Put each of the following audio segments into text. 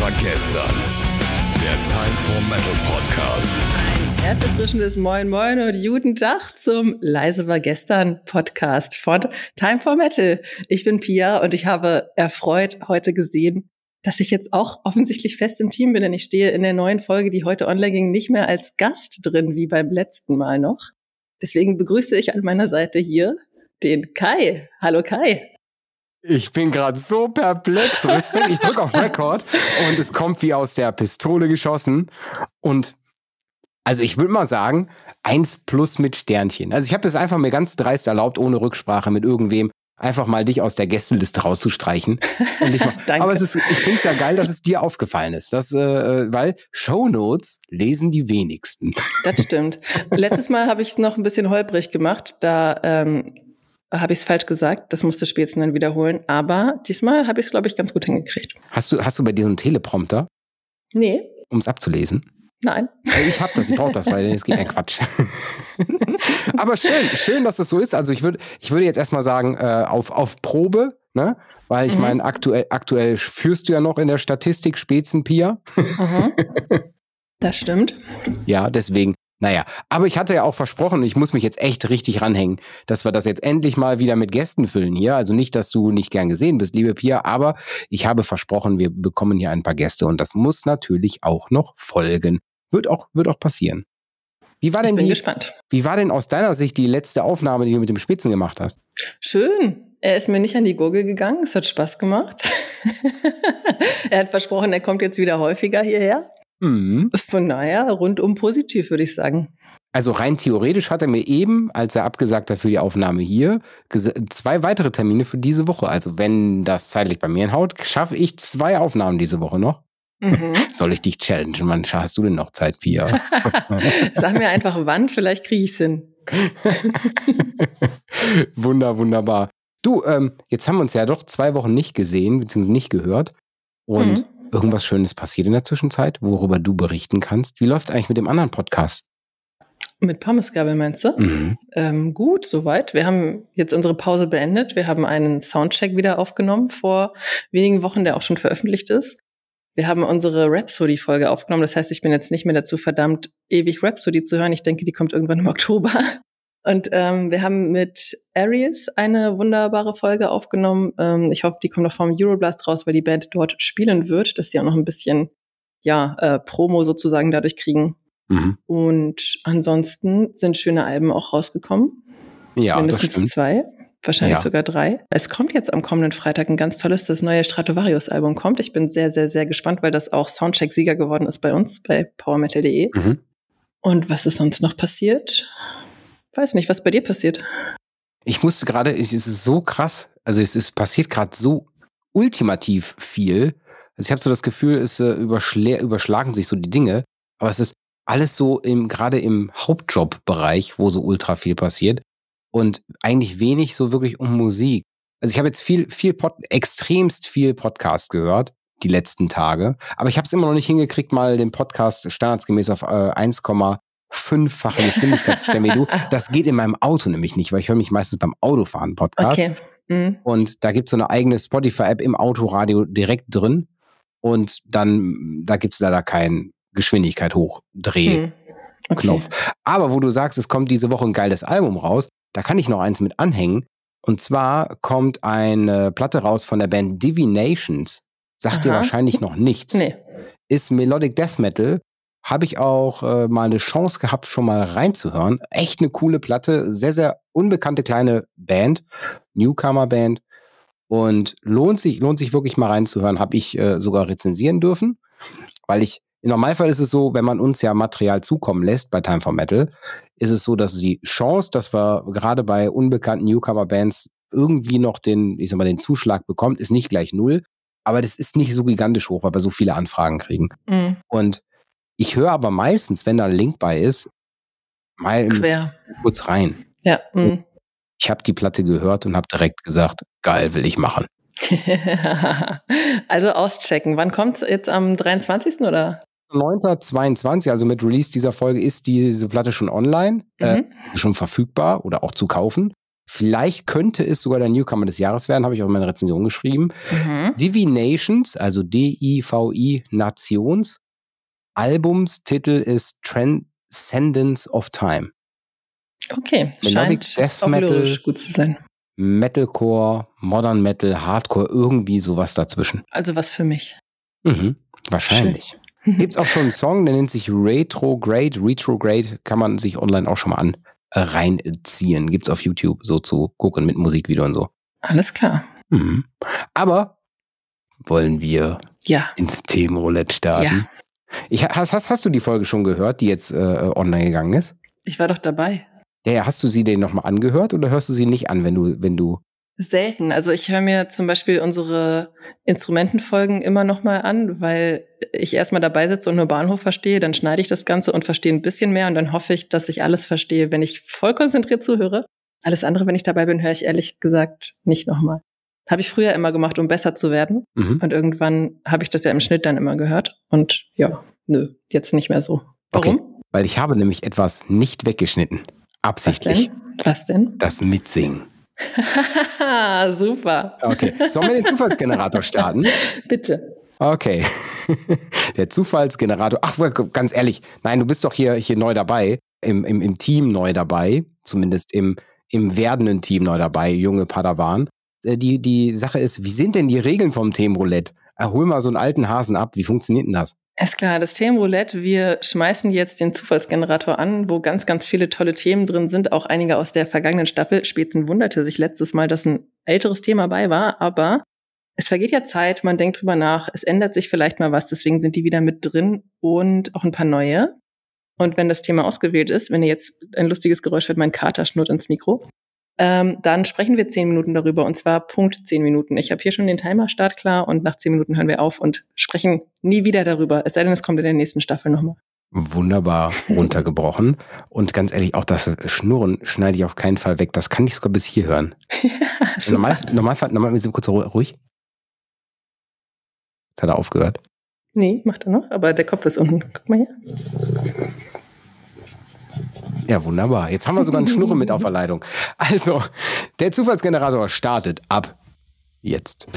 war gestern. Der Time for Metal Podcast. Ein herzerfrischendes Moin Moin und guten Tag zum Leise war gestern Podcast von Time for Metal. Ich bin Pia und ich habe erfreut heute gesehen, dass ich jetzt auch offensichtlich fest im Team bin, denn ich stehe in der neuen Folge, die heute online ging, nicht mehr als Gast drin, wie beim letzten Mal noch. Deswegen begrüße ich an meiner Seite hier den Kai. Hallo Kai. Ich bin gerade so perplex. Respekt. Ich drücke auf Record und es kommt wie aus der Pistole geschossen. Und also ich würde mal sagen, eins plus mit Sternchen. Also ich habe es einfach mir ganz dreist erlaubt, ohne Rücksprache mit irgendwem einfach mal dich aus der Gästeliste rauszustreichen. Mal, aber es ist, ich finde es ja geil, dass es dir aufgefallen ist. Dass, äh, äh, weil Shownotes lesen die wenigsten. Das stimmt. Letztes Mal habe ich es noch ein bisschen holprig gemacht. Da ähm, habe ich es falsch gesagt. Das musste spätestens dann wiederholen. Aber diesmal habe ich es, glaube ich, ganz gut hingekriegt. Hast du, hast du bei diesem Teleprompter? Nee. Um es abzulesen? Nein. Ich habe das, ich brauche das, weil es geht ja Quatsch. Aber schön, schön, dass es so ist. Also ich würde, ich würde jetzt erstmal sagen, äh, auf, auf Probe, ne? Weil ich mhm. meine, aktuell, aktuell führst du ja noch in der Statistik Spitzenpia. Mhm. Das stimmt. Ja, deswegen naja, aber ich hatte ja auch versprochen, ich muss mich jetzt echt richtig ranhängen, dass wir das jetzt endlich mal wieder mit Gästen füllen hier. Also nicht, dass du nicht gern gesehen bist, liebe Pia, aber ich habe versprochen, wir bekommen hier ein paar Gäste und das muss natürlich auch noch folgen. Wird auch, wird auch passieren. Wie war denn ich bin die, gespannt. Wie war denn aus deiner Sicht die letzte Aufnahme, die du mit dem Spitzen gemacht hast? Schön. Er ist mir nicht an die Gurgel gegangen. Es hat Spaß gemacht. er hat versprochen, er kommt jetzt wieder häufiger hierher. Mhm. Von daher rundum positiv, würde ich sagen. Also rein theoretisch hat er mir eben, als er abgesagt hat für die Aufnahme hier, zwei weitere Termine für diese Woche. Also wenn das zeitlich bei mir hinhaut, schaffe ich zwei Aufnahmen diese Woche noch. Mhm. Soll ich dich challengen? Mann, hast du denn noch Zeit, Pia? Sag mir einfach wann, vielleicht kriege ich es hin. Wunder, wunderbar. Du, ähm, jetzt haben wir uns ja doch zwei Wochen nicht gesehen, beziehungsweise nicht gehört. Und mhm irgendwas Schönes passiert in der Zwischenzeit, worüber du berichten kannst? Wie läuft es eigentlich mit dem anderen Podcast? Mit Pommesgabel meinst du? Mhm. Ähm, gut, soweit. Wir haben jetzt unsere Pause beendet. Wir haben einen Soundcheck wieder aufgenommen vor wenigen Wochen, der auch schon veröffentlicht ist. Wir haben unsere Rhapsody-Folge aufgenommen. Das heißt, ich bin jetzt nicht mehr dazu verdammt, ewig Rhapsody zu hören. Ich denke, die kommt irgendwann im Oktober. Und ähm, wir haben mit Aries eine wunderbare Folge aufgenommen. Ähm, ich hoffe, die kommt noch vom Euroblast raus, weil die Band dort spielen wird, dass sie auch noch ein bisschen ja, äh, Promo sozusagen dadurch kriegen. Mhm. Und ansonsten sind schöne Alben auch rausgekommen. Ja, Mindestens das zwei, wahrscheinlich ja. sogar drei. Es kommt jetzt am kommenden Freitag ein ganz tolles, das neue Stratovarius-Album kommt. Ich bin sehr, sehr, sehr gespannt, weil das auch Soundcheck-Sieger geworden ist bei uns, bei powermetal.de. Mhm. Und was ist sonst noch passiert? Weiß nicht, was bei dir passiert. Ich musste gerade, es ist so krass, also es ist passiert gerade so ultimativ viel. Also ich habe so das Gefühl, es äh, überschlagen sich so die Dinge, aber es ist alles so im gerade im Hauptjob-Bereich, wo so ultra viel passiert und eigentlich wenig so wirklich um Musik. Also ich habe jetzt viel, viel Pod, extremst viel Podcast gehört die letzten Tage, aber ich habe es immer noch nicht hingekriegt, mal den Podcast standardsgemäß auf äh, 1, fünffache Geschwindigkeit zu stellen wie du. Das geht in meinem Auto nämlich nicht, weil ich höre mich meistens beim Autofahren Podcast. Okay. Mhm. Und da gibt es so eine eigene Spotify-App im Autoradio direkt drin. Und dann, da gibt es leider keinen Geschwindigkeit hochdreh mhm. okay. Aber wo du sagst, es kommt diese Woche ein geiles Album raus, da kann ich noch eins mit anhängen. Und zwar kommt eine Platte raus von der Band Divinations. Sagt Aha. dir wahrscheinlich noch nichts. Nee. Ist Melodic Death Metal habe ich auch äh, mal eine Chance gehabt, schon mal reinzuhören. Echt eine coole Platte, sehr, sehr unbekannte kleine Band, Newcomer-Band. Und lohnt sich, lohnt sich wirklich mal reinzuhören, habe ich äh, sogar rezensieren dürfen, weil ich, im Normalfall ist es so, wenn man uns ja Material zukommen lässt bei Time for Metal, ist es so, dass die Chance, dass wir gerade bei unbekannten Newcomer-Bands irgendwie noch den, ich sag mal, den Zuschlag bekommt, ist nicht gleich null. Aber das ist nicht so gigantisch hoch, weil wir so viele Anfragen kriegen. Mhm. Und ich höre aber meistens, wenn da ein Link bei ist, mal Quer. kurz rein. Ja. Mhm. Ich habe die Platte gehört und habe direkt gesagt, geil, will ich machen. also auschecken. Wann kommt es jetzt am 23. oder? 9.22, also mit Release dieser Folge ist diese Platte schon online, äh, mhm. äh, schon verfügbar oder auch zu kaufen. Vielleicht könnte es sogar der Newcomer des Jahres werden, habe ich auch in meiner Rezension geschrieben. Mhm. Divinations, also D-I-V-I Nations. Albumstitel ist Transcendence of Time. Okay, Melodic scheint Death Metal, gut zu sein. Metalcore, Modern Metal, Hardcore, irgendwie sowas dazwischen. Also was für mich. Mhm, wahrscheinlich. Gibt es auch schon einen Song, der nennt sich Retrograde. Retrograde kann man sich online auch schon mal an äh, reinziehen. Gibt es auf YouTube so zu gucken mit Musikvideo und so. Alles klar. Mhm. Aber wollen wir ja. ins Themenroulette starten? Ja. Ich, hast, hast, hast du die Folge schon gehört, die jetzt äh, online gegangen ist? Ich war doch dabei. Ja, ja, hast du sie denn nochmal angehört oder hörst du sie nicht an, wenn du, wenn du. Selten. Also ich höre mir zum Beispiel unsere Instrumentenfolgen immer nochmal an, weil ich erstmal dabei sitze und nur Bahnhof verstehe, dann schneide ich das Ganze und verstehe ein bisschen mehr und dann hoffe ich, dass ich alles verstehe, wenn ich voll konzentriert zuhöre. Alles andere, wenn ich dabei bin, höre ich ehrlich gesagt nicht nochmal. Habe ich früher immer gemacht, um besser zu werden. Mhm. Und irgendwann habe ich das ja im Schnitt dann immer gehört. Und ja, nö, jetzt nicht mehr so. Warum? Okay, weil ich habe nämlich etwas nicht weggeschnitten. Absichtlich. Was denn? Was denn? Das Mitsingen. Super. Okay. Sollen wir den Zufallsgenerator starten? Bitte. Okay. Der Zufallsgenerator. Ach, ganz ehrlich, nein, du bist doch hier, hier neu dabei, im, im, im Team neu dabei, zumindest im, im werdenden Team neu dabei, junge Padawan. Äh, die, die Sache ist, wie sind denn die Regeln vom Themenroulette? Hol mal so einen alten Hasen ab. Wie funktioniert denn das? Ist klar, das Themenroulette, wir schmeißen jetzt den Zufallsgenerator an, wo ganz, ganz viele tolle Themen drin sind, auch einige aus der vergangenen Staffel. Spätzen wunderte sich letztes Mal, dass ein älteres Thema bei war, aber es vergeht ja Zeit, man denkt drüber nach, es ändert sich vielleicht mal was, deswegen sind die wieder mit drin und auch ein paar neue. Und wenn das Thema ausgewählt ist, wenn ihr jetzt ein lustiges Geräusch hört, mein Kater schnurrt ins Mikro, ähm, dann sprechen wir zehn Minuten darüber und zwar Punkt zehn Minuten. Ich habe hier schon den Timer startklar und nach zehn Minuten hören wir auf und sprechen nie wieder darüber. Es sei denn, es kommt in der nächsten Staffel nochmal. Wunderbar runtergebrochen. Und ganz ehrlich, auch das Schnurren schneide ich auf keinen Fall weg. Das kann ich sogar bis hier hören. ja, normal, Normalfall, normal, wir sind kurz ruhig. Jetzt hat er aufgehört. Nee, macht er noch, aber der Kopf ist unten. Guck mal hier. Ja, wunderbar. Jetzt haben wir sogar einen Schnurre mit auf der Leitung. Also, der Zufallsgenerator startet ab jetzt. Oh,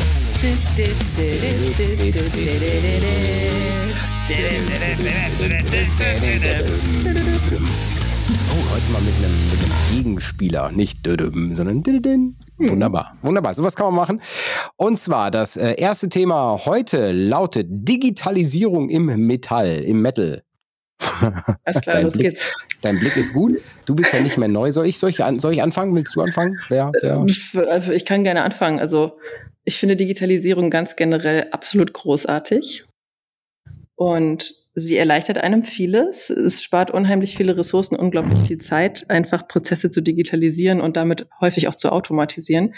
heute mal mit einem, mit einem Gegenspieler. Nicht sondern hm. Wunderbar, wunderbar. Sowas kann man machen. Und zwar das äh, erste Thema heute lautet Digitalisierung im Metall, im Metal. Alles klar, los Blick, geht's. Dein Blick ist gut. Du bist ja nicht mehr neu. Soll ich, soll ich, an, soll ich anfangen? Willst du anfangen? Ja, ja. Ähm, ich kann gerne anfangen. Also ich finde Digitalisierung ganz generell absolut großartig. Und sie erleichtert einem vieles. Es spart unheimlich viele Ressourcen, unglaublich viel Zeit, einfach Prozesse zu digitalisieren und damit häufig auch zu automatisieren.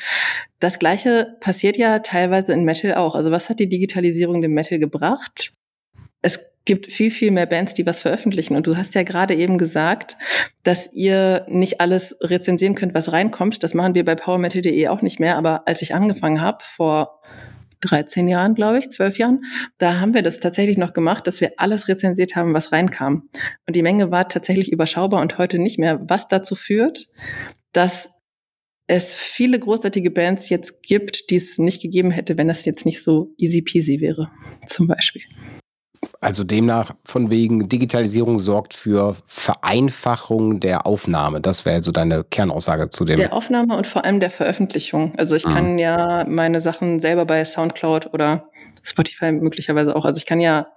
Das Gleiche passiert ja teilweise in Metal auch. Also was hat die Digitalisierung dem Metal gebracht? Es gibt viel, viel mehr Bands, die was veröffentlichen. Und du hast ja gerade eben gesagt, dass ihr nicht alles rezensieren könnt, was reinkommt. Das machen wir bei powermetal.de auch nicht mehr. Aber als ich angefangen habe, vor 13 Jahren, glaube ich, 12 Jahren, da haben wir das tatsächlich noch gemacht, dass wir alles rezensiert haben, was reinkam. Und die Menge war tatsächlich überschaubar und heute nicht mehr, was dazu führt, dass es viele großartige Bands jetzt gibt, die es nicht gegeben hätte, wenn das jetzt nicht so easy peasy wäre, zum Beispiel. Also demnach von wegen Digitalisierung sorgt für Vereinfachung der Aufnahme. Das wäre so deine Kernaussage zu dem. Der Aufnahme und vor allem der Veröffentlichung. Also ich mhm. kann ja meine Sachen selber bei SoundCloud oder Spotify möglicherweise auch. Also ich kann ja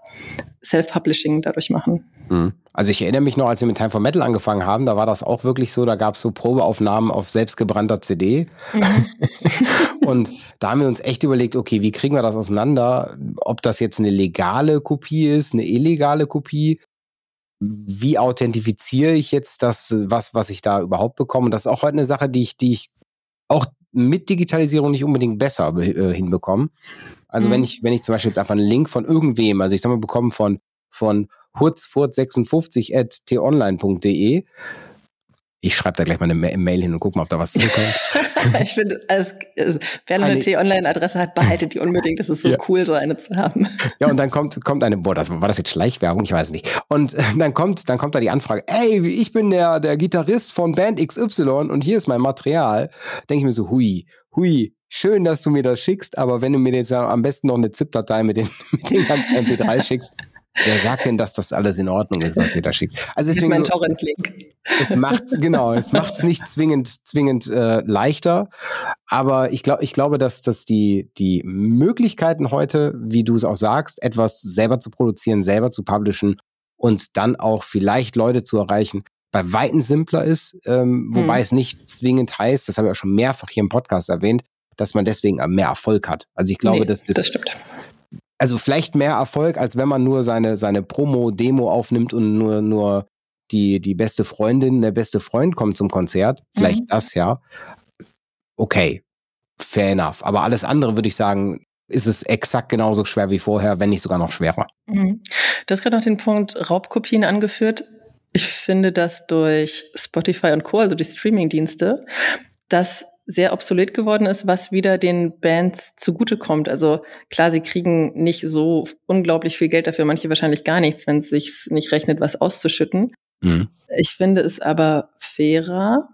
Self-Publishing dadurch machen. Mhm. Also ich erinnere mich noch, als wir mit Time for Metal angefangen haben, da war das auch wirklich so, da gab es so Probeaufnahmen auf selbstgebrannter CD. Mhm. und da haben wir uns echt überlegt, okay, wie kriegen wir das auseinander? Ob das jetzt eine legale Kopie ist, eine illegale Kopie? Wie authentifiziere ich jetzt das, was, was ich da überhaupt bekomme? Und das ist auch heute eine Sache, die ich, die ich auch mit Digitalisierung nicht unbedingt besser äh, hinbekomme. Also mhm. wenn ich, wenn ich zum Beispiel jetzt einfach einen Link von irgendwem, also ich sag mal, bekomme von, von hurzfurt56 at t-online.de. Ich schreibe da gleich mal eine Mail hin und gucke mal, ob da was zukommt. ich finde, als, also, wer eine T-Online-Adresse hat, behaltet die unbedingt. Das ist so ja. cool, so eine zu haben. Ja, und dann kommt, kommt eine, boah, das, war das jetzt Schleichwerbung? Ich weiß nicht. Und äh, dann kommt, dann kommt da die Anfrage, ey, ich bin der, der Gitarrist von Band XY und hier ist mein Material. Denke ich mir so, hui, hui, schön, dass du mir das schickst, aber wenn du mir jetzt am besten noch eine ZIP-Datei mit den, mit den ganzen MP3 schickst, Wer sagt denn, dass das alles in Ordnung ist, was ihr da schickt? Also das ist mein Torrent-Link. Es macht genau, es macht es nicht zwingend zwingend äh, leichter, aber ich glaube, ich glaube, dass dass die die Möglichkeiten heute, wie du es auch sagst, etwas selber zu produzieren, selber zu publishen und dann auch vielleicht Leute zu erreichen, bei weitem simpler ist, ähm, wobei hm. es nicht zwingend heißt, das habe ich auch schon mehrfach hier im Podcast erwähnt, dass man deswegen mehr Erfolg hat. Also ich glaube, nee, dass das, das stimmt also vielleicht mehr Erfolg, als wenn man nur seine, seine Promo-Demo aufnimmt und nur, nur die, die beste Freundin, der beste Freund kommt zum Konzert. Vielleicht mhm. das, ja. Okay, fair enough. Aber alles andere würde ich sagen, ist es exakt genauso schwer wie vorher, wenn nicht sogar noch schwerer. Mhm. Du hast gerade noch den Punkt Raubkopien angeführt. Ich finde, dass durch Spotify und Co., also die Streamingdienste, das sehr obsolet geworden ist, was wieder den Bands zugutekommt. Also klar, sie kriegen nicht so unglaublich viel Geld dafür, manche wahrscheinlich gar nichts, wenn es sich nicht rechnet, was auszuschütten. Mhm. Ich finde es aber fairer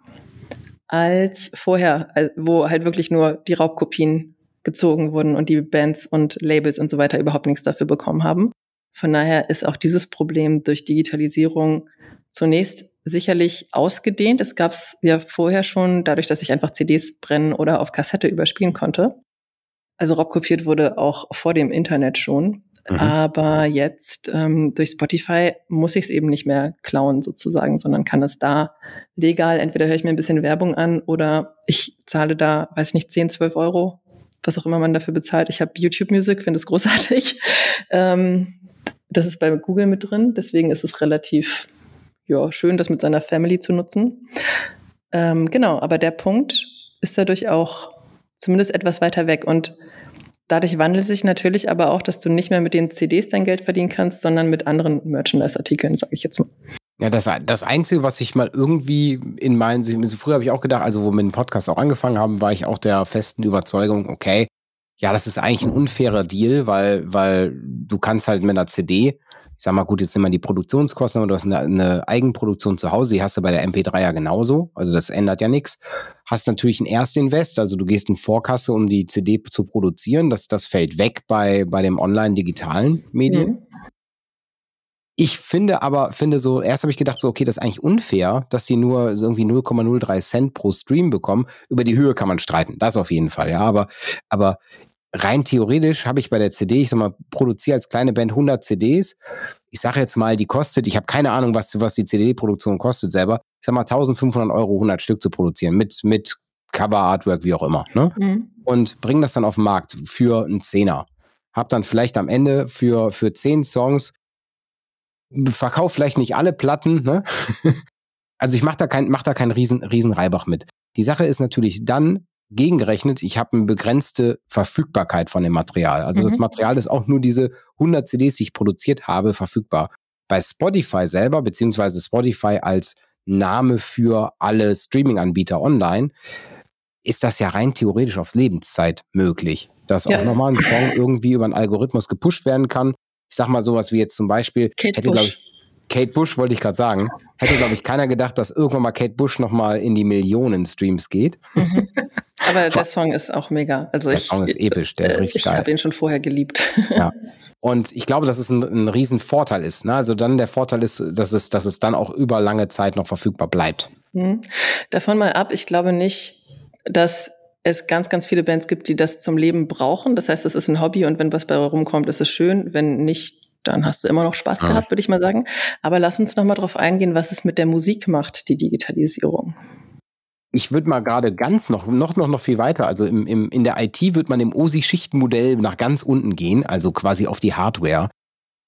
als vorher, wo halt wirklich nur die Raubkopien gezogen wurden und die Bands und Labels und so weiter überhaupt nichts dafür bekommen haben. Von daher ist auch dieses Problem durch Digitalisierung zunächst sicherlich ausgedehnt. Es gab es ja vorher schon, dadurch, dass ich einfach CDs brennen oder auf Kassette überspielen konnte. Also raubkopiert wurde auch vor dem Internet schon. Mhm. Aber jetzt ähm, durch Spotify muss ich es eben nicht mehr klauen sozusagen, sondern kann es da legal, entweder höre ich mir ein bisschen Werbung an oder ich zahle da, weiß nicht, 10, 12 Euro, was auch immer man dafür bezahlt. Ich habe YouTube Music, finde es großartig. Ähm, das ist bei Google mit drin, deswegen ist es relativ ja, schön, das mit seiner Family zu nutzen. Ähm, genau, aber der Punkt ist dadurch auch zumindest etwas weiter weg. Und dadurch wandelt sich natürlich aber auch, dass du nicht mehr mit den CDs dein Geld verdienen kannst, sondern mit anderen Merchandise-Artikeln, sage ich jetzt mal. Ja, das, das Einzige, was ich mal irgendwie in meinen, so früher habe ich auch gedacht, also wo wir mit dem Podcast auch angefangen haben, war ich auch der festen Überzeugung, okay, ja, das ist eigentlich ein unfairer Deal, weil, weil du kannst halt mit einer CD ich sag mal, gut, jetzt nehmen wir die Produktionskosten, aber du hast eine, eine Eigenproduktion zu Hause, die hast du bei der MP3 ja genauso, also das ändert ja nichts. Hast natürlich ein Erstinvest, also du gehst in Vorkasse, um die CD zu produzieren, das, das fällt weg bei, bei dem online-digitalen Medien. Mhm. Ich finde aber, finde so, erst habe ich gedacht, so, okay, das ist eigentlich unfair, dass die nur so irgendwie 0,03 Cent pro Stream bekommen. Über die Höhe kann man streiten, das auf jeden Fall, ja. Aber, aber rein theoretisch habe ich bei der CD, ich sag mal, produziere als kleine Band 100 CDs. Ich sage jetzt mal, die kostet, ich habe keine Ahnung, was, was die CD-Produktion kostet selber. Ich sag mal 1500 Euro 100 Stück zu produzieren mit, mit Cover, Artwork, wie auch immer. Ne? Mhm. Und bring das dann auf den Markt für einen Zehner. Hab dann vielleicht am Ende für, für 10 Songs, verkauf vielleicht nicht alle Platten, ne? Also ich mache da kein, mach da keinen riesen, riesen Reibach mit. Die Sache ist natürlich dann, gegengerechnet, ich habe eine begrenzte Verfügbarkeit von dem Material. Also mhm. das Material ist auch nur diese 100 CDs, die ich produziert habe, verfügbar. Bei Spotify selber, beziehungsweise Spotify als Name für alle Streaming-Anbieter online, ist das ja rein theoretisch aufs Lebenszeit möglich, dass ja. auch nochmal ein Song irgendwie über einen Algorithmus gepusht werden kann. Ich sag mal sowas wie jetzt zum Beispiel, Kate hätte, glaube ich, Kate Bush wollte ich gerade sagen. Hätte, glaube ich, keiner gedacht, dass irgendwann mal Kate Bush nochmal in die Millionen Streams geht. Mhm. Aber der Song ist auch mega. Also der ich, Song ist episch, der ist richtig ich geil. Ich habe ihn schon vorher geliebt. Ja. Und ich glaube, dass es ein, ein Riesenvorteil ist. Ne? Also dann der Vorteil ist, dass es, dass es dann auch über lange Zeit noch verfügbar bleibt. Mhm. Davon mal ab, ich glaube nicht, dass es ganz, ganz viele Bands gibt, die das zum Leben brauchen. Das heißt, es ist ein Hobby und wenn was bei rumkommt, ist es schön. Wenn nicht, dann hast du immer noch Spaß gehabt, würde ich mal sagen. Aber lass uns noch mal drauf eingehen, was es mit der Musik macht, die Digitalisierung. Ich würde mal gerade ganz noch, noch, noch, noch viel weiter. Also im, im, in der IT wird man im OSI-Schichtenmodell nach ganz unten gehen, also quasi auf die Hardware.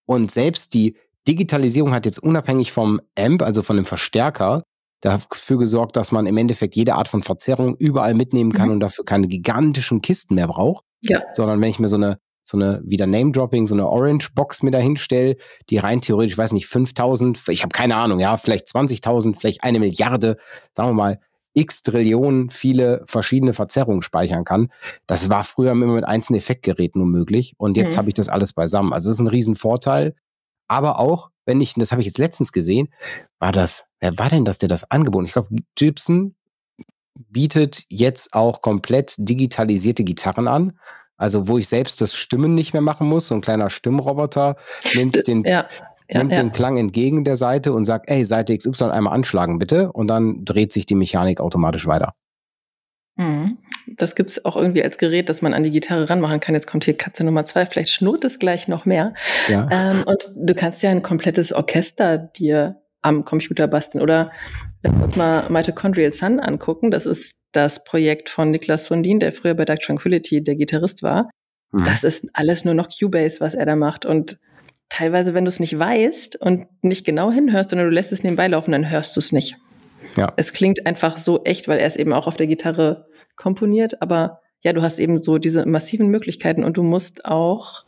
Und selbst die Digitalisierung hat jetzt unabhängig vom Amp, also von dem Verstärker, dafür gesorgt, dass man im Endeffekt jede Art von Verzerrung überall mitnehmen kann mhm. und dafür keine gigantischen Kisten mehr braucht. Ja. Sondern wenn ich mir so eine so eine, wieder Name-Dropping, so eine Orange-Box mir dahin stelle, die rein theoretisch, ich weiß nicht, 5000, ich habe keine Ahnung, ja, vielleicht 20.000, vielleicht eine Milliarde, sagen wir mal, x Trillionen viele verschiedene Verzerrungen speichern kann. Das war früher immer mit einzelnen Effektgeräten nur möglich und jetzt mhm. habe ich das alles beisammen. Also das ist ein Riesenvorteil. Aber auch, wenn ich, das habe ich jetzt letztens gesehen, war das, wer war denn das, der das angeboten? Ich glaube, Gibson bietet jetzt auch komplett digitalisierte Gitarren an. Also wo ich selbst das Stimmen nicht mehr machen muss, so ein kleiner Stimmroboter nimmt den, ja, ja, nimmt ja. den Klang entgegen der Seite und sagt, ey, Seite XY einmal anschlagen bitte und dann dreht sich die Mechanik automatisch weiter. Mhm. Das gibt's auch irgendwie als Gerät, dass man an die Gitarre ranmachen kann. Jetzt kommt hier Katze Nummer zwei, vielleicht schnurrt es gleich noch mehr. Ja. Ähm, und du kannst ja ein komplettes Orchester dir am Computer basteln. Oder wenn wir uns mal Mitochondrial Sun angucken, das ist das Projekt von Niklas Sundin, der früher bei Dark Tranquility der Gitarrist war. Mhm. Das ist alles nur noch Cubase, was er da macht. Und teilweise, wenn du es nicht weißt und nicht genau hinhörst, sondern du lässt es nebenbei laufen, dann hörst du es nicht. Ja. Es klingt einfach so echt, weil er es eben auch auf der Gitarre komponiert. Aber ja, du hast eben so diese massiven Möglichkeiten und du musst auch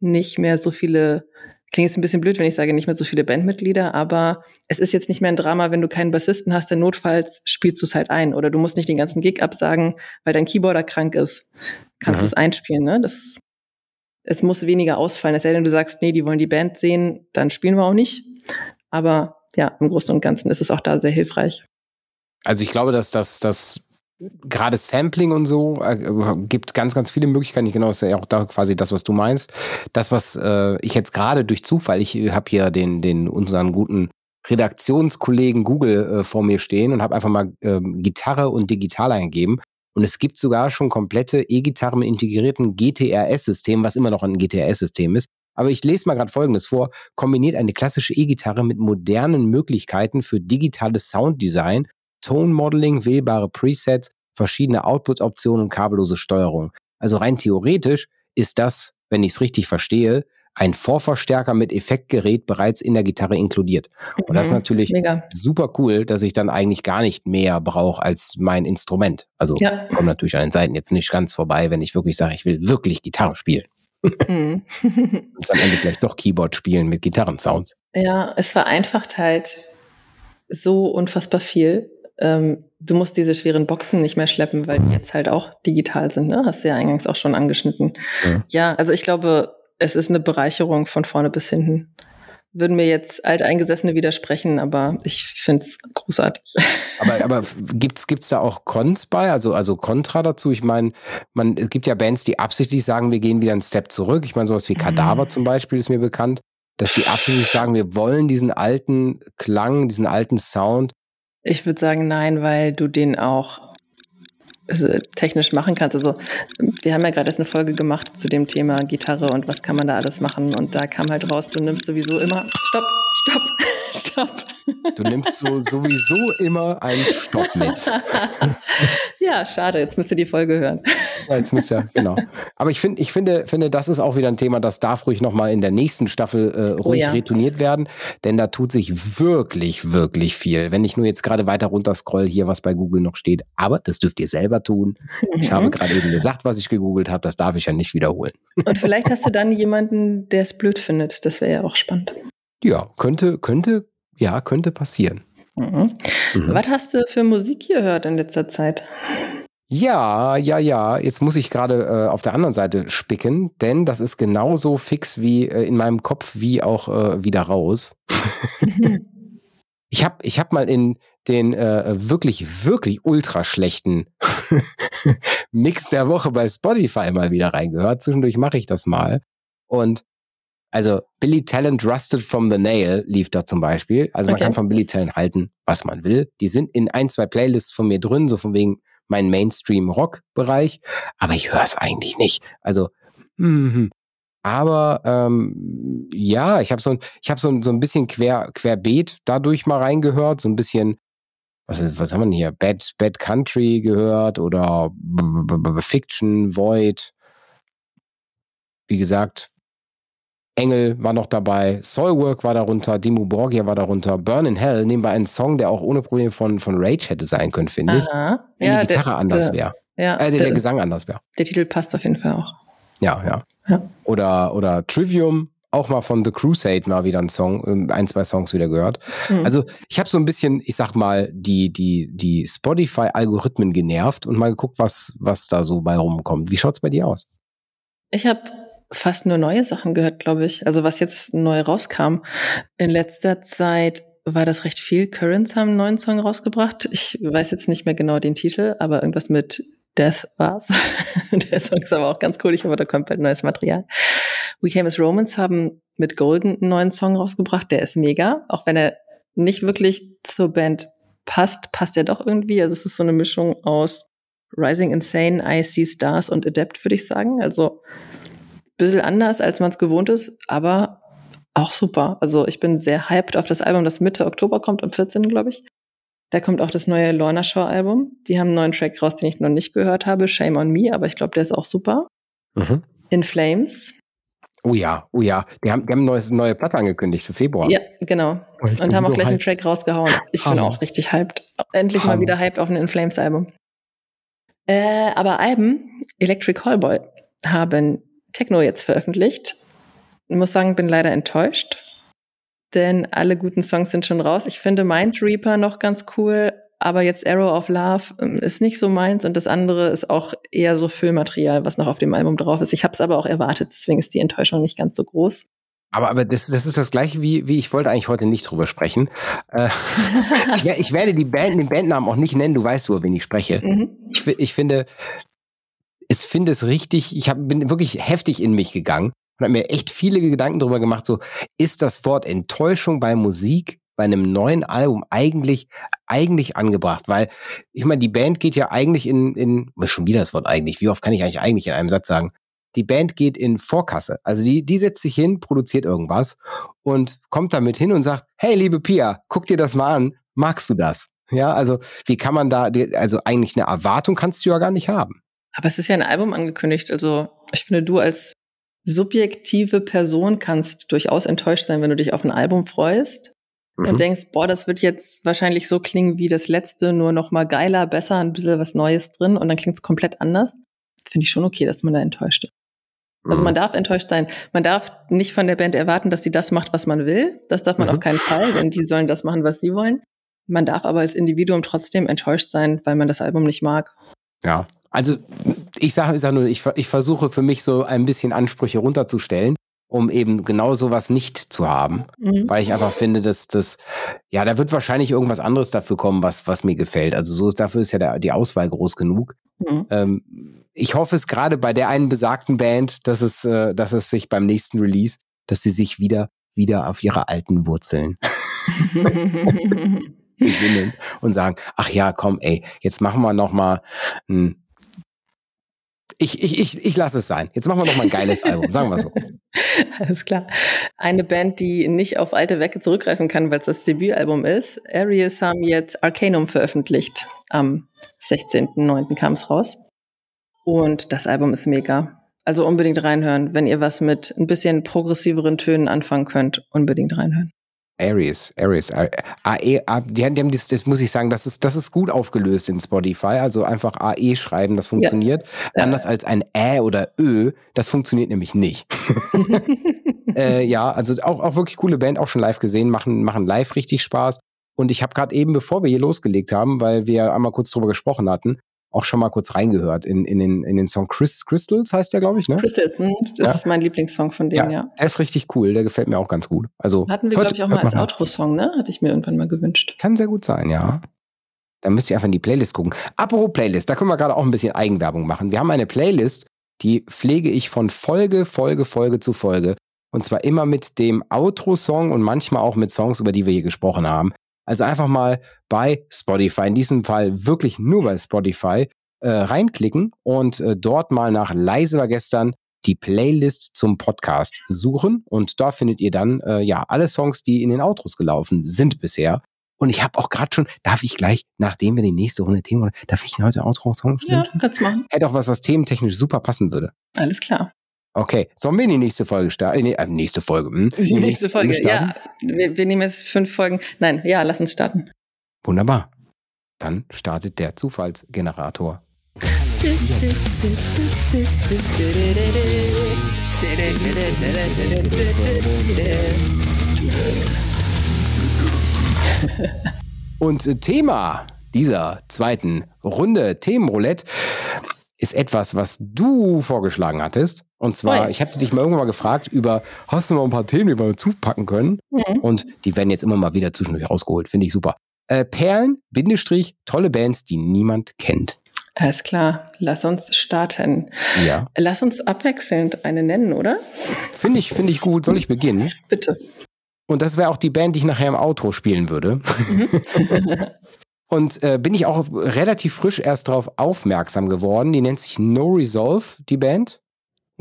nicht mehr so viele Klingt jetzt ein bisschen blöd, wenn ich sage, nicht mehr so viele Bandmitglieder, aber es ist jetzt nicht mehr ein Drama, wenn du keinen Bassisten hast, denn notfalls spielst du es halt ein. Oder du musst nicht den ganzen Gig absagen, weil dein Keyboarder krank ist. Kannst mhm. es einspielen, ne? Das, es muss weniger ausfallen. Es sei denn, du sagst, nee, die wollen die Band sehen, dann spielen wir auch nicht. Aber ja, im Großen und Ganzen ist es auch da sehr hilfreich. Also ich glaube, dass das, das gerade Sampling und so äh, gibt ganz, ganz viele Möglichkeiten. Genau, ist ja auch da quasi das, was du meinst. Das, was äh, ich jetzt gerade durch Zufall, ich habe hier den, den unseren guten Redaktionskollegen Google äh, vor mir stehen und habe einfach mal äh, Gitarre und digital eingegeben. Und es gibt sogar schon komplette E-Gitarren mit integrierten GTRS-System, was immer noch ein GTRS-System ist. Aber ich lese mal gerade Folgendes vor. Kombiniert eine klassische E-Gitarre mit modernen Möglichkeiten für digitales Sounddesign Tone Modeling, wählbare Presets, verschiedene Output-Optionen und kabellose Steuerung. Also rein theoretisch ist das, wenn ich es richtig verstehe, ein Vorverstärker mit Effektgerät bereits in der Gitarre inkludiert. Und das ist mhm, natürlich Mega. super cool, dass ich dann eigentlich gar nicht mehr brauche als mein Instrument. Also ja. komme natürlich an den Seiten jetzt nicht ganz vorbei, wenn ich wirklich sage, ich will wirklich Gitarre spielen. Mhm. und am Ende vielleicht doch Keyboard spielen mit Gitarrensounds. Ja, es vereinfacht halt so unfassbar viel ähm, du musst diese schweren Boxen nicht mehr schleppen, weil die jetzt halt auch digital sind, ne? Hast du ja eingangs auch schon angeschnitten. Ja, ja also ich glaube, es ist eine Bereicherung von vorne bis hinten. Würden mir jetzt Alteingesessene widersprechen, aber ich finde es großartig. Aber, aber gibt's gibt's da auch Cons bei, also, also Contra dazu? Ich meine, man, es gibt ja Bands, die absichtlich sagen, wir gehen wieder einen Step zurück. Ich meine, sowas wie Kadaver mhm. zum Beispiel ist mir bekannt, dass die absichtlich sagen, wir wollen diesen alten Klang, diesen alten Sound ich würde sagen nein, weil du den auch technisch machen kannst. Also wir haben ja gerade erst eine Folge gemacht zu dem Thema Gitarre und was kann man da alles machen und da kam halt raus, du nimmst sowieso immer Stopp, Stopp, Stopp. Du nimmst so sowieso immer einen Stopp mit. ja, schade, jetzt müsst ihr die Folge hören. Ja, jetzt müsst ihr, genau. Aber ich, find, ich finde, finde, das ist auch wieder ein Thema, das darf ruhig nochmal in der nächsten Staffel äh, oh ruhig oh, ja. retourniert werden, denn da tut sich wirklich, wirklich viel. Wenn ich nur jetzt gerade weiter runter scroll, hier was bei Google noch steht, aber das dürft ihr selber tun. Mhm. Ich habe mhm. gerade eben gesagt, was ich gegoogelt habe, das darf ich ja nicht wiederholen. Und vielleicht hast du dann jemanden, der es blöd findet. Das wäre ja auch spannend. Ja, könnte, könnte, ja, könnte passieren. Mhm. Mhm. Was hast du für Musik gehört in letzter Zeit? Ja, ja, ja. Jetzt muss ich gerade äh, auf der anderen Seite spicken, denn das ist genauso fix wie äh, in meinem Kopf wie auch äh, wieder raus. ich habe ich hab mal in den äh, wirklich, wirklich ultra schlechten Mix der Woche bei Spotify mal wieder reingehört. Zwischendurch mache ich das mal. Und also Billy Talent Rusted from the Nail lief da zum Beispiel. Also man okay. kann von Billy Talent halten, was man will. Die sind in ein, zwei Playlists von mir drin, so von wegen mein Mainstream-Rock-Bereich. Aber ich höre es eigentlich nicht. Also, mm, aber ähm, ja, ich habe so, ich hab so, so ein bisschen quer, querbeet dadurch mal reingehört, so ein bisschen, was, was haben wir denn hier? Bad, Bad Country gehört oder B -B -B Fiction, Void. Wie gesagt, Engel war noch dabei, Soilwork war darunter, Dimo Borgia war darunter, Burn in Hell, nehmen wir einen Song, der auch ohne Probleme von, von Rage hätte sein können, finde ich. Aha. Wenn ja, die Gitarre der, anders wäre. Ja, äh, der, der, Gesang anders wäre. Der Titel passt auf jeden Fall auch. Ja, ja. ja. Oder, oder Trivium, auch mal von The Crusade mal wieder einen Song, ähm, ein, zwei Songs wieder gehört. Mhm. Also ich habe so ein bisschen, ich sag mal, die, die, die Spotify-Algorithmen genervt und mal geguckt, was, was da so bei rumkommt. Wie schaut's bei dir aus? Ich habe fast nur neue Sachen gehört, glaube ich. Also was jetzt neu rauskam. In letzter Zeit war das recht viel. Currents haben einen neuen Song rausgebracht. Ich weiß jetzt nicht mehr genau den Titel, aber irgendwas mit Death war's. Der Song ist aber auch ganz cool. Ich hoffe, da kommt bald neues Material. We Came as Romans haben mit Golden einen neuen Song rausgebracht. Der ist mega. Auch wenn er nicht wirklich zur Band passt, passt er doch irgendwie. Also es ist so eine Mischung aus Rising Insane, I See Stars und Adept, würde ich sagen. Also bisschen anders, als man es gewohnt ist, aber auch super. Also ich bin sehr hyped auf das Album, das Mitte Oktober kommt, am 14. glaube ich. Da kommt auch das neue Lorna Shaw Album. Die haben einen neuen Track raus, den ich noch nicht gehört habe, Shame on Me, aber ich glaube, der ist auch super. Mhm. In Flames. Oh ja, oh ja. Die haben, die haben eine neue, Platte angekündigt für Februar. Ja, genau. Oh, und haben auch gleich hyped. einen Track rausgehauen. Ich bin auch richtig hyped. Endlich Hammer. mal wieder hyped auf ein In Flames Album. Äh, aber Alben, Electric Callboy, haben Techno jetzt veröffentlicht. Ich muss sagen, bin leider enttäuscht denn alle guten Songs sind schon raus. Ich finde Mind Reaper noch ganz cool, aber jetzt Arrow of Love ähm, ist nicht so meins und das andere ist auch eher so Füllmaterial, was noch auf dem Album drauf ist. Ich habe es aber auch erwartet, deswegen ist die Enttäuschung nicht ganz so groß. Aber, aber das, das ist das gleiche wie, wie ich wollte eigentlich heute nicht drüber sprechen. Äh, ich, ich, werde die Band, den Bandnamen auch nicht nennen, du weißt, über wen ich spreche. Mhm. Ich, ich finde, ich finde es richtig, ich hab, bin wirklich heftig in mich gegangen und habe mir echt viele Gedanken darüber gemacht, so ist das Wort Enttäuschung bei Musik bei einem neuen Album eigentlich eigentlich angebracht, weil ich meine, die Band geht ja eigentlich in in schon wieder das Wort eigentlich, wie oft kann ich eigentlich eigentlich in einem Satz sagen? Die Band geht in Vorkasse. Also die die setzt sich hin, produziert irgendwas und kommt damit hin und sagt: "Hey, liebe Pia, guck dir das mal an. Magst du das?" Ja, also wie kann man da also eigentlich eine Erwartung kannst du ja gar nicht haben. Aber es ist ja ein Album angekündigt, also ich finde du als subjektive Person kannst durchaus enttäuscht sein, wenn du dich auf ein Album freust mhm. und denkst, boah, das wird jetzt wahrscheinlich so klingen wie das letzte, nur noch mal geiler, besser, ein bisschen was Neues drin und dann klingt es komplett anders. Finde ich schon okay, dass man da enttäuscht ist. Also man mhm. darf enttäuscht sein. Man darf nicht von der Band erwarten, dass sie das macht, was man will. Das darf man mhm. auf keinen Fall, denn die sollen das machen, was sie wollen. Man darf aber als Individuum trotzdem enttäuscht sein, weil man das Album nicht mag. Ja, also ich sage ich sag nur, ich, ich versuche für mich so ein bisschen Ansprüche runterzustellen, um eben genau sowas nicht zu haben. Mhm. Weil ich einfach finde, dass das, ja, da wird wahrscheinlich irgendwas anderes dafür kommen, was, was mir gefällt. Also so dafür ist ja der, die Auswahl groß genug. Mhm. Ähm, ich hoffe es gerade bei der einen besagten Band, dass es, äh, dass es sich beim nächsten Release, dass sie sich wieder, wieder auf ihre alten Wurzeln besinnen und sagen, ach ja, komm, ey, jetzt machen wir noch mal ein ich, ich, ich, ich lasse es sein. Jetzt machen wir noch mal ein geiles Album, sagen wir so. Alles klar. Eine Band, die nicht auf alte Werke zurückgreifen kann, weil es das Debütalbum ist. Arius haben jetzt Arcanum veröffentlicht. Am 16.09. kam es raus. Und das Album ist mega. Also unbedingt reinhören. Wenn ihr was mit ein bisschen progressiveren Tönen anfangen könnt, unbedingt reinhören. Aries, Aries, AE, die, haben das, das muss ich sagen, das ist, das ist gut aufgelöst in Spotify. Also einfach AE schreiben, das funktioniert. Ja. Anders als ein Ä oder Ö, das funktioniert nämlich nicht. äh, ja, also auch, auch wirklich coole Band, auch schon live gesehen, machen, machen live richtig Spaß. Und ich habe gerade eben, bevor wir hier losgelegt haben, weil wir einmal kurz drüber gesprochen hatten, auch schon mal kurz reingehört in, in, den, in den Song Chris, Crystals, heißt der, glaube ich, ne? Crystals, hm, das ja. ist mein Lieblingssong von denen, ja, ja. Der ist richtig cool, der gefällt mir auch ganz gut. Also, Hatten wir, glaube ich, auch mal als Outro-Song, ne? Hatte ich mir irgendwann mal gewünscht. Kann sehr gut sein, ja. Dann müsst ihr einfach in die Playlist gucken. Apropos Playlist, da können wir gerade auch ein bisschen Eigenwerbung machen. Wir haben eine Playlist, die pflege ich von Folge, Folge, Folge zu Folge. Und zwar immer mit dem Outro-Song und manchmal auch mit Songs, über die wir hier gesprochen haben. Also einfach mal bei Spotify, in diesem Fall wirklich nur bei Spotify, äh, reinklicken und äh, dort mal nach Leise war gestern die Playlist zum Podcast suchen und da findet ihr dann äh, ja alle Songs, die in den Outros gelaufen sind bisher. Und ich habe auch gerade schon, darf ich gleich, nachdem wir die nächste Runde Themen, darf ich heute Outro-Song spielen? Ja, kannst machen. Hätte auch was, was thementechnisch super passen würde. Alles klar. Okay, sollen wir in die nächste Folge starten? Äh, nächste Folge. Hm? Die, nächste, Folge, Folge ja. Wir, wir, nehmen jetzt fünf Folgen. Nein, ja, lass uns starten. Wunderbar. Dann startet der Zufallsgenerator. Und äh, Thema dieser zweiten Runde Themenroulette ist etwas, was du vorgeschlagen hattest. Und zwar, Ui. ich hatte dich mal irgendwann mal gefragt über, hast du noch ein paar Themen, die wir zupacken können? Mhm. Und die werden jetzt immer mal wieder zwischendurch rausgeholt. Finde ich super. Äh, Perlen, Bindestrich, tolle Bands, die niemand kennt. Alles klar, lass uns starten. Ja. Lass uns abwechselnd eine nennen, oder? Finde ich, finde ich gut. Soll ich beginnen? Bitte. Und das wäre auch die Band, die ich nachher im Outro spielen würde. Und äh, bin ich auch relativ frisch erst darauf aufmerksam geworden. Die nennt sich No Resolve, die Band.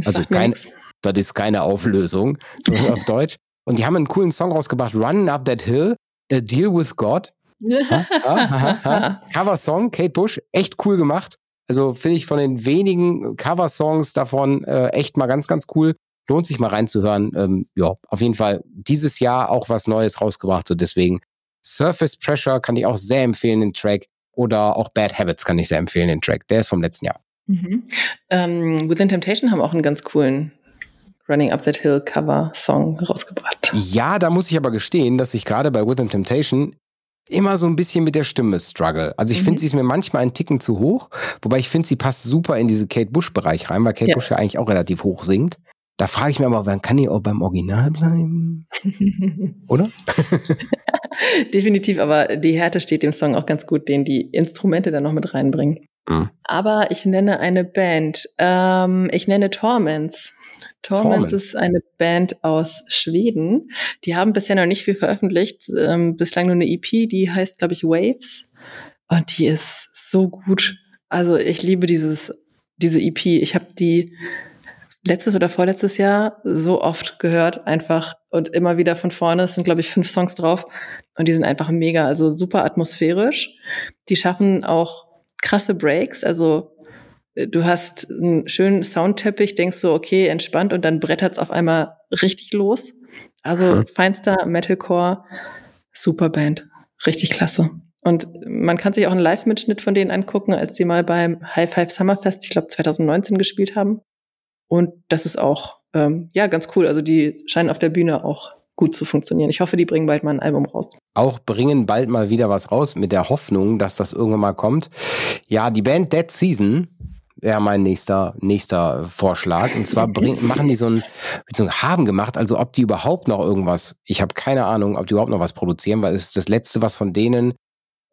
Also kein, nix. das ist keine Auflösung, auf Deutsch. Und die haben einen coolen Song rausgebracht, Running Up That Hill, A Deal with God. Ha, ha, ha, ha. Cover-Song, Kate Bush, echt cool gemacht. Also finde ich von den wenigen Cover-Songs davon äh, echt mal ganz, ganz cool. Lohnt sich mal reinzuhören. Ähm, ja, auf jeden Fall dieses Jahr auch was Neues rausgebracht. So deswegen Surface Pressure kann ich auch sehr empfehlen, den Track. Oder auch Bad Habits kann ich sehr empfehlen, den Track. Der ist vom letzten Jahr. Mhm. Ähm, Within Temptation haben auch einen ganz coolen Running Up That Hill Cover Song rausgebracht. Ja, da muss ich aber gestehen, dass ich gerade bei Rhythm Temptation immer so ein bisschen mit der Stimme struggle. Also ich Mhm. finde, sie ist mir manchmal einen Ticken zu hoch, wobei ich finde, sie passt super in diese Kate Bush-Bereich rein, weil Kate Ja. Bush ja eigentlich auch relativ hoch singt. Da frage ich mich aber, wann kann die auch beim Original bleiben? Oder? Definitiv, aber die Härte steht dem Song auch ganz gut, den die Instrumente dann noch mit reinbringen. Mhm. Aber ich nenne eine Band. Ähm, ich nenne Torments. Torments Torments. ist eine Band aus Schweden. Die haben bisher noch nicht viel veröffentlicht. Ähm, bislang nur eine EP, die heißt, glaube ich, Waves. Und die ist so gut. Also ich liebe dieses, diese EP. Ich habe die letztes oder vorletztes Jahr so oft gehört, einfach und immer wieder von vorne. Es sind, glaube ich, fünf Songs drauf und die sind einfach mega, also super atmosphärisch. Die schaffen auch krasse Breaks, also äh, du hast einen schönen Soundteppich, denkst so, okay, entspannt und dann brettert's auf einmal richtig los. Also Mhm. feinster Metalcore, super Band, richtig klasse. Und man kann sich auch einen Live-Mitschnitt von denen angucken, als sie mal beim High Five Summerfest, ich glaube 2019 gespielt haben. Und das ist auch ähm, ja ganz cool. Also die scheinen auf der Bühne auch gut zu funktionieren. Ich hoffe, die bringen bald mal ein Album raus. Auch bringen bald mal wieder was raus mit der Hoffnung, dass das irgendwann mal kommt. Ja, die Band Dead Season wäre mein nächster, nächster Vorschlag. Und zwar bring, machen die so ein, beziehungsweise haben gemacht, also ob die überhaupt noch irgendwas, ich habe keine Ahnung, ob die überhaupt noch was produzieren, weil es ist das letzte, was von denen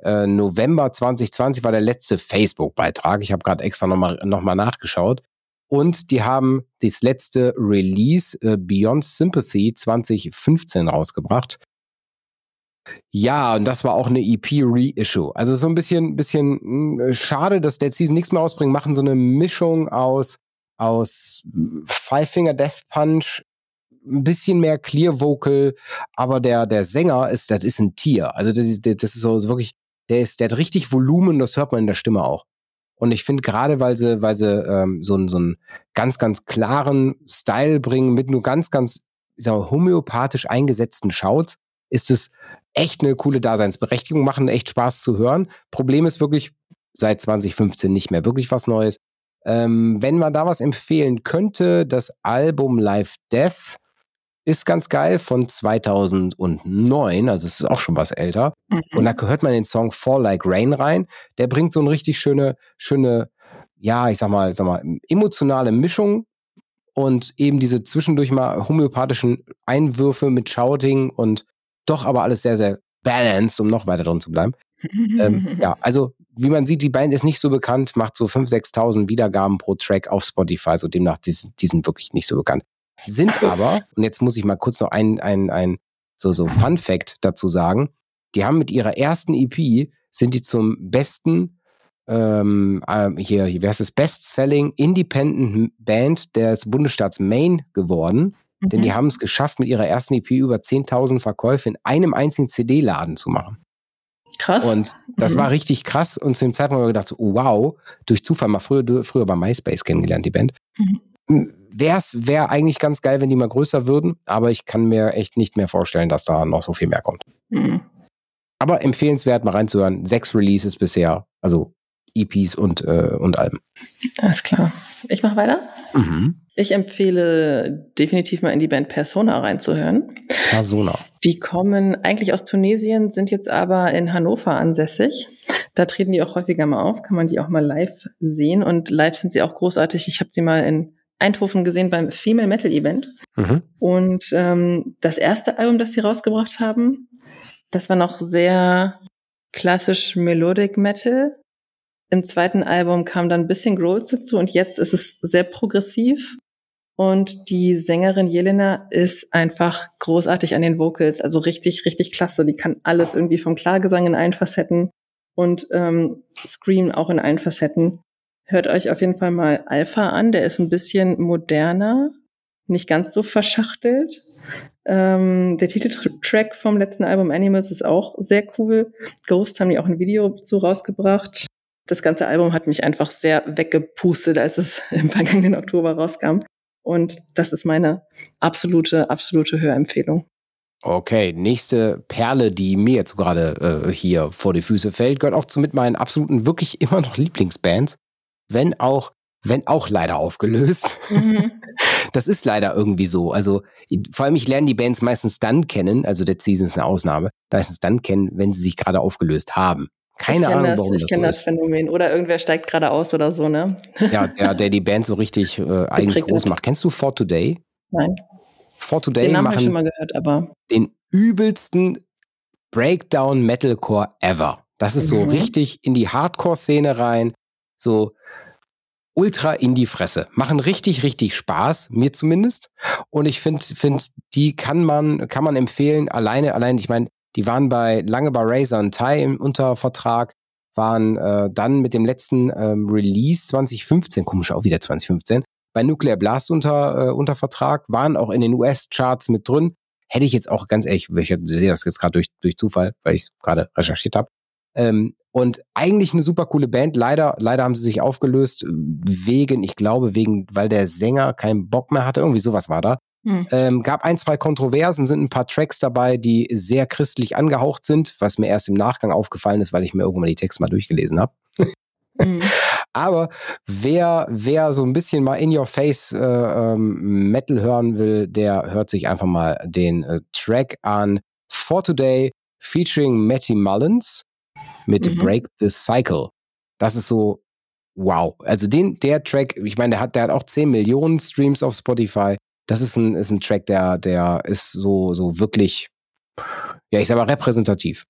äh, November 2020 war der letzte Facebook-Beitrag. Ich habe gerade extra nochmal noch mal nachgeschaut. Und die haben das letzte Release äh, Beyond Sympathy 2015 rausgebracht. Ja, und das war auch eine EP-Reissue. Also so ein bisschen, bisschen mh, schade, dass Dead Season nichts mehr ausbringen, machen so eine Mischung aus, aus Five Finger Death Punch, ein bisschen mehr Clear Vocal, aber der, der Sänger ist, das ist ein Tier. Also das ist, das ist so so wirklich, der ist, der hat richtig Volumen, das hört man in der Stimme auch. Und ich finde gerade, weil sie, weil sie ähm, so, einen- so einen ganz, ganz klaren Style bringen mit nur ganz, ganz, ich sag mal, homöopathisch eingesetzten Shouts, ist es echt eine coole Daseinsberechtigung, machen echt Spaß zu hören. Problem ist wirklich, seit 2015 nicht mehr wirklich was Neues. Ähm, wenn man da was empfehlen könnte, das Album Live Death ist ganz geil von 2009, also es ist auch schon was älter. Und da hört man den Song Fall Like Rain rein. Der bringt so eine richtig schöne, schöne, ja, ich sag mal, sag mal, emotionale Mischung und eben diese zwischendurch mal homöopathischen Einwürfe mit Shouting und doch aber alles sehr, sehr balanced, um noch weiter drin zu bleiben. Ähm, ja, also wie man sieht, die Band ist nicht so bekannt, macht so 5.000, 6.000 Wiedergaben pro Track auf Spotify, so demnach, die, die sind wirklich nicht so bekannt. Sind aber, und jetzt muss ich mal kurz noch ein, ein, ein so, so Fun Fact dazu sagen, die haben mit ihrer ersten EP, sind die zum besten, ähm, ähm, hier, hier, wer ist es, Best-Selling Independent Band des Bundesstaats Maine geworden. Denn Mhm. die haben es geschafft, mit ihrer ersten EP über 10.000 Verkäufe in einem einzigen CD-Laden zu machen. Krass. Und das Mhm. war richtig krass. Und zu dem Zeitpunkt haben wir gedacht, so, wow, durch Zufall mal früher, früher bei MySpace kennengelernt, die Band. Mhm. Wäre eigentlich ganz geil, wenn die mal größer würden, aber ich kann mir echt nicht mehr vorstellen, dass da noch so viel mehr kommt. Mhm. Aber empfehlenswert, mal reinzuhören. Sechs Releases bisher, also EPs und, äh, und Alben. Alles klar. Ich mache weiter. Mhm. Ich empfehle definitiv mal in die Band Persona reinzuhören. Persona. Die kommen eigentlich aus Tunesien, sind jetzt aber in Hannover ansässig. Da treten die auch häufiger mal auf, kann man die auch mal live sehen. Und live sind sie auch großartig. Ich habe sie mal in Eindhoven gesehen beim Female Metal Event. Mhm. Und ähm, das erste Album, das sie rausgebracht haben, das war noch sehr klassisch Melodic Metal. Im zweiten Album kam dann ein bisschen Growls dazu und jetzt ist es sehr progressiv. Und die Sängerin Jelena ist einfach großartig an den Vocals, also richtig, richtig klasse. Die kann alles irgendwie vom Klargesang in allen Facetten und ähm, Scream auch in allen Facetten. Hört euch auf jeden Fall mal Alpha an, der ist ein bisschen moderner, nicht ganz so verschachtelt. Ähm, der Titeltrack vom letzten Album Animals ist auch sehr cool. Ghost haben die auch ein Video zu rausgebracht. Das ganze Album hat mich einfach sehr weggepustet, als es im vergangenen Oktober rauskam. Und das ist meine absolute, absolute Hörempfehlung. Okay, nächste Perle, die mir jetzt gerade äh, hier vor die Füße fällt, gehört auch zu mit meinen absoluten, wirklich immer noch Lieblingsbands. Wenn auch, wenn auch leider aufgelöst. Mhm. Das ist leider irgendwie so. Also, vor allem, ich lerne die Bands meistens dann kennen, also der Season ist eine Ausnahme, meistens dann kennen, wenn sie sich gerade aufgelöst haben. Keine Ahnung, das, warum ich das Ich kenne das Phänomen. Oder irgendwer steigt gerade aus oder so, ne? Ja, der, der die Band so richtig äh, eigentlich groß macht. Kennst du For Today? Nein. For Today den Namen machen ich schon mal gehört, aber den übelsten Breakdown Metalcore ever. Das ist so mhm. richtig in die Hardcore-Szene rein. So ultra in die Fresse. Machen richtig, richtig Spaß, mir zumindest. Und ich finde, find, die kann man, kann man empfehlen. Alleine, allein, ich meine, die waren bei lange bei Razer und Thai unter Vertrag, waren äh, dann mit dem letzten ähm, Release 2015, komisch auch wieder 2015, bei Nuclear Blast unter, äh, unter Vertrag, waren auch in den US-Charts mit drin. Hätte ich jetzt auch ganz ehrlich, ich sehe das jetzt gerade durch, durch Zufall, weil ich es gerade recherchiert habe, ähm, und eigentlich eine super coole Band. Leider, leider haben sie sich aufgelöst wegen, ich glaube, wegen, weil der Sänger keinen Bock mehr hatte. Irgendwie sowas war da. Hm. Ähm, gab ein, zwei Kontroversen, sind ein paar Tracks dabei, die sehr christlich angehaucht sind, was mir erst im Nachgang aufgefallen ist, weil ich mir irgendwann die Texte mal durchgelesen habe. mhm. Aber wer, wer so ein bisschen mal in your face äh, ähm, Metal hören will, der hört sich einfach mal den äh, Track an For Today featuring Matty Mullins mit mhm. Break the Cycle. Das ist so, wow. Also den, der Track, ich meine, der hat, der hat auch 10 Millionen Streams auf Spotify. Das ist ein, ist ein Track, der, der ist so, so wirklich, ja, ich sag mal, repräsentativ.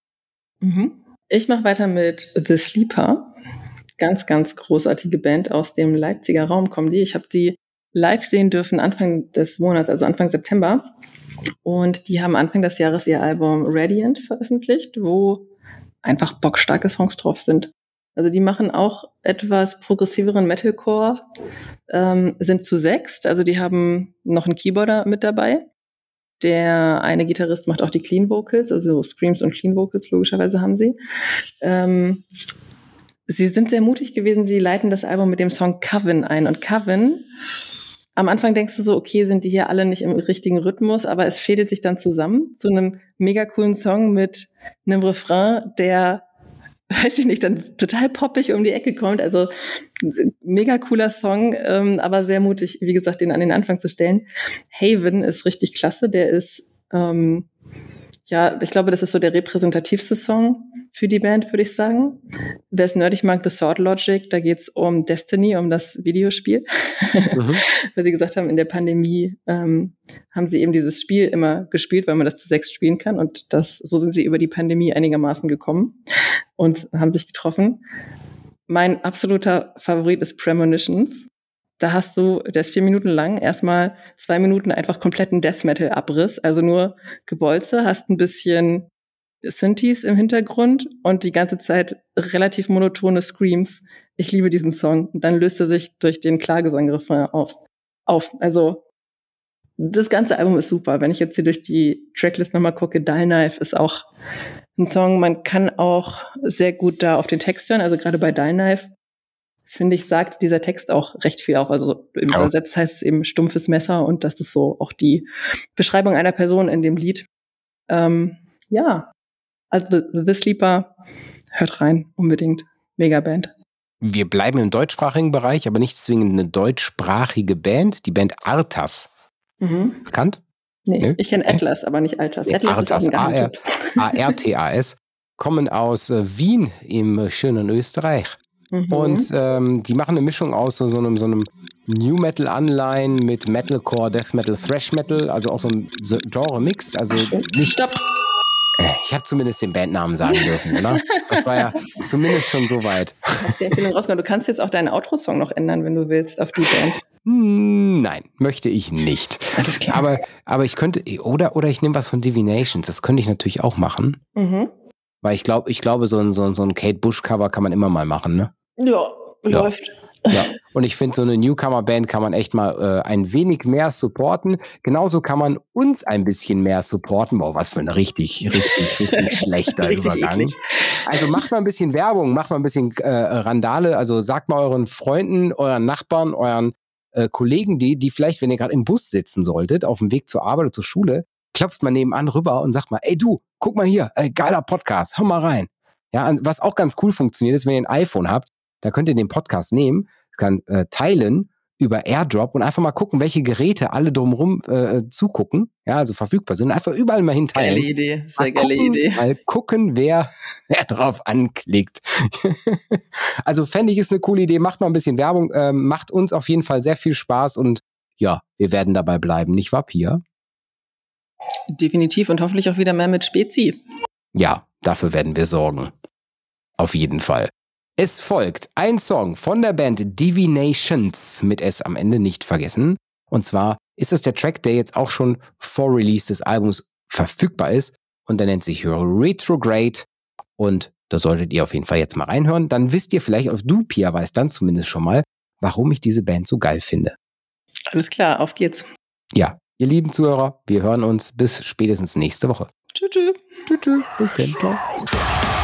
Mhm. Ich mache weiter mit The Sleeper. Ganz, ganz großartige Band aus dem Leipziger Raum kommen die. Ich habe die live sehen dürfen Anfang des Monats, also Anfang September. Und die haben Anfang des Jahres ihr Album Radiant veröffentlicht, wo einfach bockstarke Songs drauf sind. Also die machen auch etwas progressiveren Metalcore, ähm, sind zu sechst. Also die haben noch einen Keyboarder mit dabei. Der eine Gitarrist macht auch die Clean Vocals, also Screams und Clean Vocals logischerweise haben sie. Ähm, sie sind sehr mutig gewesen. Sie leiten das Album mit dem Song Coven ein. Und Coven am Anfang denkst du so, okay, sind die hier alle nicht im richtigen Rhythmus, aber es fädelt sich dann zusammen zu einem mega coolen Song mit einem Refrain, der, weiß ich nicht, dann total poppig um die Ecke kommt. Also mega cooler Song, ähm, aber sehr mutig, wie gesagt, den an den Anfang zu stellen. Haven ist richtig klasse, der ist ähm, ja, ich glaube, das ist so der repräsentativste Song für die Band, würde ich sagen. Wer es nerdig mag, The Sword Logic, da geht's um Destiny, um das Videospiel. Mhm. weil sie gesagt haben, in der Pandemie ähm, haben sie eben dieses Spiel immer gespielt, weil man das zu sechs spielen kann. Und das, so sind sie über die Pandemie einigermaßen gekommen und haben sich getroffen. Mein absoluter Favorit ist Premonitions da hast du, der ist vier Minuten lang, erstmal zwei Minuten einfach kompletten Death Metal Abriss, also nur Gebolze, hast ein bisschen Synthes im Hintergrund und die ganze Zeit relativ monotone Screams. Ich liebe diesen Song. Und dann löst er sich durch den Klagesang-Refrain auf. auf. Also, das ganze Album ist super. Wenn ich jetzt hier durch die Tracklist nochmal gucke, Dial Knife ist auch ein Song. Man kann auch sehr gut da auf den Text hören. Also gerade bei Dial Knife finde ich, sagt dieser Text auch recht viel auf. Also übersetzt heißt es eben stumpfes Messer und das ist so auch die Beschreibung einer Person in dem Lied. Ähm, ja, also The, The Sleeper, hört rein, unbedingt. Megaband. wir bleiben im deutschsprachigen Bereich, aber nicht zwingend eine deutschsprachige Band, die Band Artas. Mhm. Bekannt? Nee, Nee? ich kenne Atlas, aber nicht Alters. Nee, Atlas Artas. A-R-T-A-S, kommen aus äh, Wien im schönen Österreich. Mhm. Und ähm, die machen eine Mischung aus so, so einem, so einem New Metal Anleihen mit Metalcore, Death Metal, Thrash Metal, also auch so ein Genre-Mix. Also nicht, Stopp. äh, ich habe zumindest den Bandnamen sagen dürfen, oder? Das war ja zumindest schon so weit. Du kannst jetzt auch deinen Outro-Song noch ändern, wenn du willst, auf die Band. Hm, Nein, möchte ich nicht. Aber, aber ich könnte, oder, oder ich nehme was von Divinations. Das könnte ich natürlich auch machen. Mhm. Weil ich glaube, ich glaube, so ein, so ein, so ein Kate Bush-Cover kann man immer mal machen, ne? Ja, Ja. läuft. Ja. Und ich finde, so eine Newcomer-Band kann man echt mal äh, ein wenig mehr supporten. Genauso kann man uns ein bisschen mehr supporten. Boah, was für ein richtig, richtig, richtig schlechter Richtig Übergang. eklig. Also macht mal ein bisschen Werbung, macht mal ein bisschen äh, Randale. Also sagt mal euren Freunden, euren Nachbarn, euren äh, Kollegen, die, die vielleicht, wenn ihr gerade im Bus sitzen solltet, auf dem Weg zur Arbeit oder zur Schule, klopft mal nebenan rüber und sagt mal, ey du, guck mal hier, ey, geiler Podcast, hör mal rein. Ja, was auch ganz cool funktioniert ist, wenn ihr ein iPhone habt, da könnt ihr den Podcast nehmen, kann äh, teilen über AirDrop und einfach mal gucken, welche Geräte alle drumherum äh, zugucken, ja, also verfügbar sind. Einfach überall mal hinteilen. Geile Idee. Sehr geile gucken, Idee. Mal gucken, wer, wer drauf anklickt. also fände ich ist eine coole Idee. Macht mal ein bisschen Werbung. Ähm, macht uns auf jeden Fall sehr viel Spaß und ja, wir werden dabei bleiben, nicht wahr, Pia? Definitiv und hoffentlich auch wieder mehr mit Spezi. Ja, dafür werden wir sorgen. Auf jeden Fall. Es folgt ein Song von der Band Divinations mit S am Ende nicht vergessen. Und zwar ist es der Track, der jetzt auch schon vor Release des Albums verfügbar ist. Und der nennt sich Retrograde. Und da solltet ihr auf jeden Fall jetzt mal reinhören. Dann wisst ihr vielleicht, auf du, Pia, weißt dann zumindest schon mal, warum ich diese Band so geil finde. Alles klar, auf geht's. Ja, ihr lieben Zuhörer, wir hören uns bis spätestens nächste Woche. Tschüss. tschüss. Bis dann. Ciao.